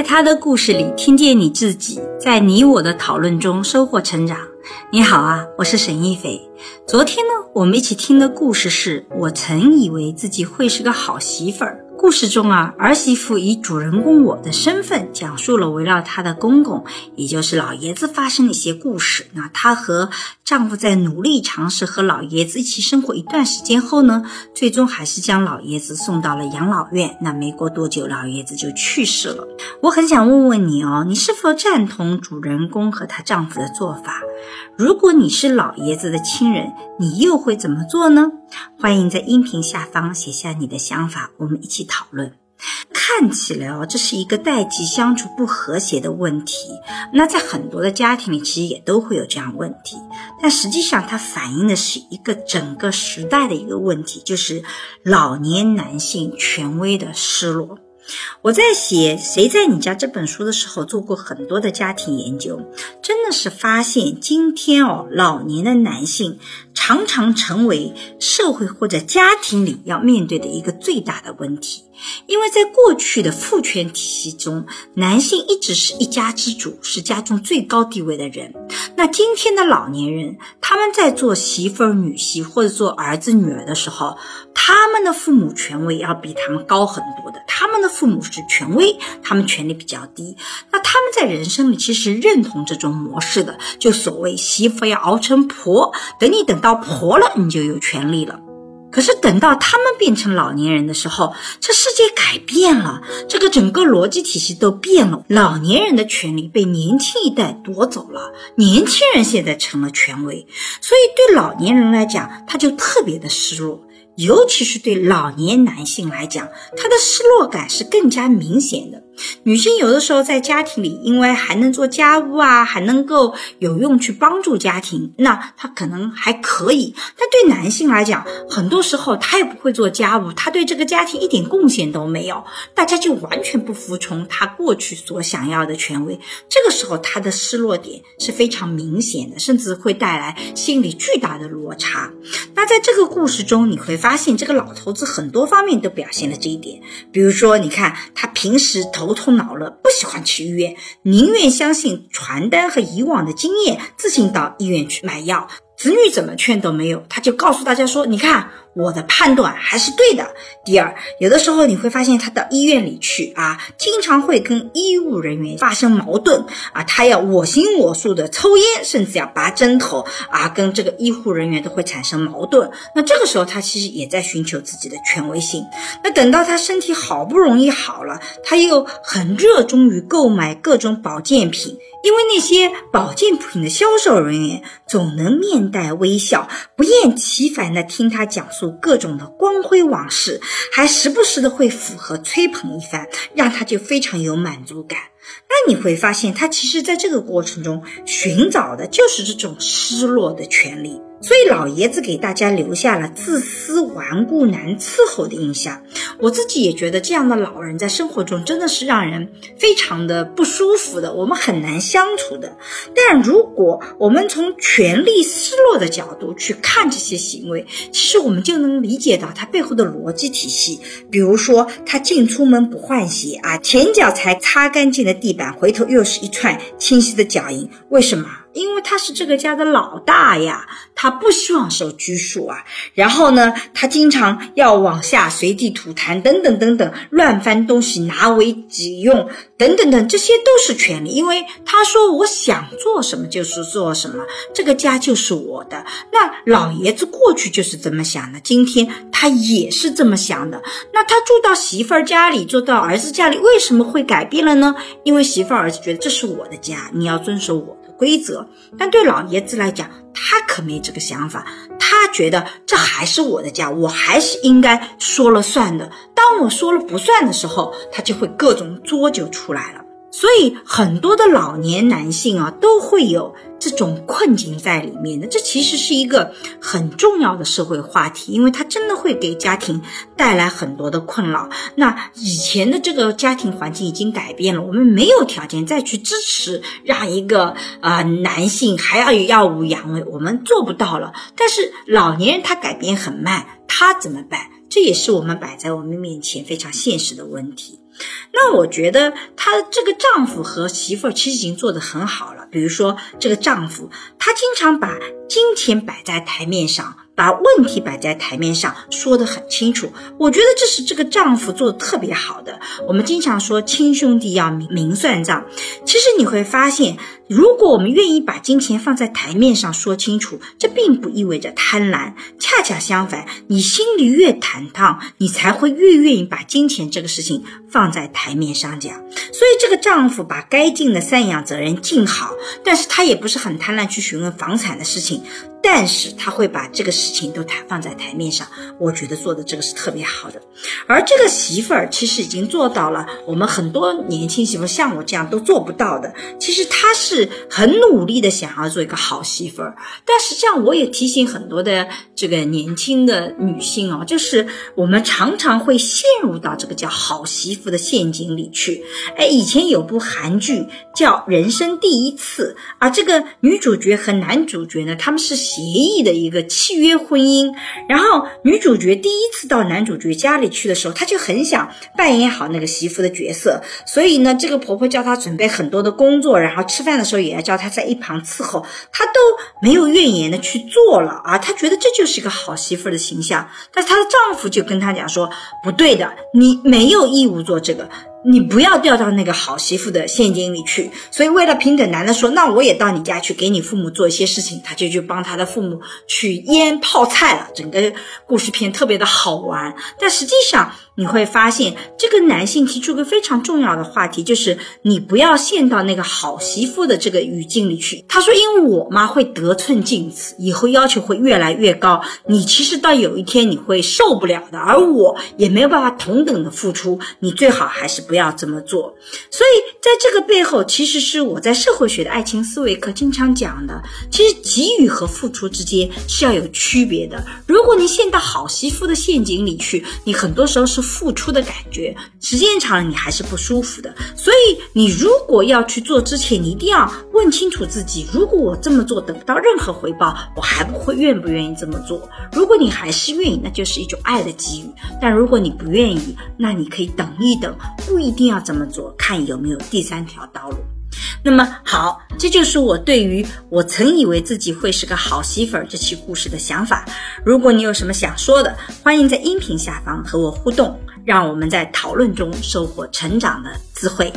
在他的故事里听见你自己，在你我的讨论中收获成长。你好啊，我是沈一菲。昨天呢，我们一起听的故事是我曾以为自己会是个好媳妇儿。故事中啊，儿媳妇以主人公我的身份，讲述了围绕她的公公，也就是老爷子发生的一些故事。那她和丈夫在努力尝试和老爷子一起生活一段时间后呢，最终还是将老爷子送到了养老院。那没过多久，老爷子就去世了。我很想问问你哦，你是否赞同主人公和她丈夫的做法？如果你是老爷子的亲人，你又会怎么做呢？欢迎在音频下方写下你的想法，我们一起讨论。看起来哦，这是一个代际相处不和谐的问题。那在很多的家庭里，其实也都会有这样问题。但实际上，它反映的是一个整个时代的一个问题，就是老年男性权威的失落。我在写《谁在你家》这本书的时候，做过很多的家庭研究，真的是发现今天哦，老年的男性常常成为社会或者家庭里要面对的一个最大的问题。因为在过去的父权体系中，男性一直是一家之主，是家中最高地位的人。那今天的老年人，他们在做媳妇儿、女婿或者做儿子、女儿的时候，他们的父母权威要比他们高很多的。他们的父母是权威，他们权力比较低。那他们在人生里其实认同这种模式的，就所谓媳妇要熬成婆，等你等到婆了，你就有权利了。可是等到他们变成老年人的时候，这世界改变了，这个整个逻辑体系都变了。老年人的权利被年轻一代夺走了，年轻人现在成了权威，所以对老年人来讲，他就特别的失落。尤其是对老年男性来讲，他的失落感是更加明显的。女性有的时候在家庭里，因为还能做家务啊，还能够有用去帮助家庭，那她可能还可以。但对男性来讲，很多时候他也不会做家务，他对这个家庭一点贡献都没有，大家就完全不服从他过去所想要的权威。这个时候，他的失落点是非常明显的，甚至会带来心理巨大的落差。那在这个故事中，你会发发现这个老头子很多方面都表现了这一点。比如说，你看他平时头痛脑热，不喜欢去医院，宁愿相信传单和以往的经验，自行到医院去买药。子女怎么劝都没有，他就告诉大家说：“你看。”我的判断还是对的。第二，有的时候你会发现他到医院里去啊，经常会跟医务人员发生矛盾啊，他要我行我素的抽烟，甚至要拔针头啊，跟这个医护人员都会产生矛盾。那这个时候他其实也在寻求自己的权威性。那等到他身体好不容易好了，他又很热衷于购买各种保健品，因为那些保健品的销售人员总能面带微笑，不厌其烦地听他讲述。各种的光辉往事，还时不时的会附和吹捧一番，让他就非常有满足感。那你会发现，他其实在这个过程中寻找的就是这种失落的权利。所以老爷子给大家留下了自私、顽固、难伺候的印象。我自己也觉得这样的老人在生活中真的是让人非常的不舒服的，我们很难相处的。但如果我们从权力失落的角度去看这些行为，其实我们就能理解到他背后的逻辑体系。比如说，他进出门不换鞋啊，前脚才擦干净的地板，回头又是一串清晰的脚印，为什么？因为他是这个家的老大呀，他不希望受拘束啊。然后呢，他经常要往下随地吐痰，等等等等，乱翻东西拿为己用，等等等，这些都是权利。因为他说我想做什么就是做什么，这个家就是我的。那老爷子过去就是这么想的，今天他也是这么想的。那他住到媳妇儿家里，住到儿子家里，为什么会改变了呢？因为媳妇儿儿子觉得这是我的家，你要遵守我的。规则，但对老爷子来讲，他可没这个想法。他觉得这还是我的家，我还是应该说了算的。当我说了不算的时候，他就会各种作就出来了。所以很多的老年男性啊，都会有这种困境在里面的。这其实是一个很重要的社会话题，因为它真的会给家庭带来很多的困扰。那以前的这个家庭环境已经改变了，我们没有条件再去支持让一个啊男性还要有耀武扬威，我们做不到了。但是老年人他改变很慢，他怎么办？这也是我们摆在我们面前非常现实的问题。那我觉得她这个丈夫和媳妇儿其实已经做得很好了。比如说，这个丈夫他经常把金钱摆在台面上。把问题摆在台面上，说得很清楚。我觉得这是这个丈夫做的特别好的。我们经常说亲兄弟要明明算账，其实你会发现，如果我们愿意把金钱放在台面上说清楚，这并不意味着贪婪，恰恰相反，你心里越坦荡，你才会越愿意把金钱这个事情放在台面上讲。所以这个丈夫把该尽的赡养责任尽好，但是他也不是很贪婪去询问房产的事情。但是他会把这个事情都台放在台面上，我觉得做的这个是特别好的。而这个媳妇儿其实已经做到了，我们很多年轻媳妇像我这样都做不到的。其实她是很努力的想要做一个好媳妇儿，但实际上我也提醒很多的这个年轻的女性哦，就是我们常常会陷入到这个叫好媳妇的陷阱里去。哎，以前有部韩剧叫《人生第一次》，而这个女主角和男主角呢，他们是。协议的一个契约婚姻，然后女主角第一次到男主角家里去的时候，她就很想扮演好那个媳妇的角色，所以呢，这个婆婆叫她准备很多的工作，然后吃饭的时候也要叫她在一旁伺候，她都没有怨言的去做了啊，她觉得这就是一个好媳妇的形象，但她的丈夫就跟她讲说，不对的，你没有义务做这个。你不要掉到那个好媳妇的陷阱里去。所以为了平等，男的说：“那我也到你家去，给你父母做一些事情。”他就去帮他的父母去腌泡菜了。整个故事片特别的好玩，但实际上。你会发现，这个男性提出个非常重要的话题，就是你不要陷到那个好媳妇的这个语境里去。他说：“因为我妈会得寸进尺，以后要求会越来越高，你其实到有一天你会受不了的，而我也没有办法同等的付出，你最好还是不要这么做。”所以在这个背后，其实是我在社会学的爱情思维课经常讲的，其实给予和付出之间是要有区别的。如果你陷到好媳妇的陷阱里去，你很多时候是。付出的感觉，时间长了你还是不舒服的。所以你如果要去做之前，你一定要问清楚自己：如果我这么做得不到任何回报，我还不会愿不愿意这么做？如果你还是愿意，那就是一种爱的给予；但如果你不愿意，那你可以等一等，不一定要这么做，看有没有第三条道路。那么好，这就是我对于我曾以为自己会是个好媳妇儿这期故事的想法。如果你有什么想说的，欢迎在音频下方和我互动，让我们在讨论中收获成长的智慧。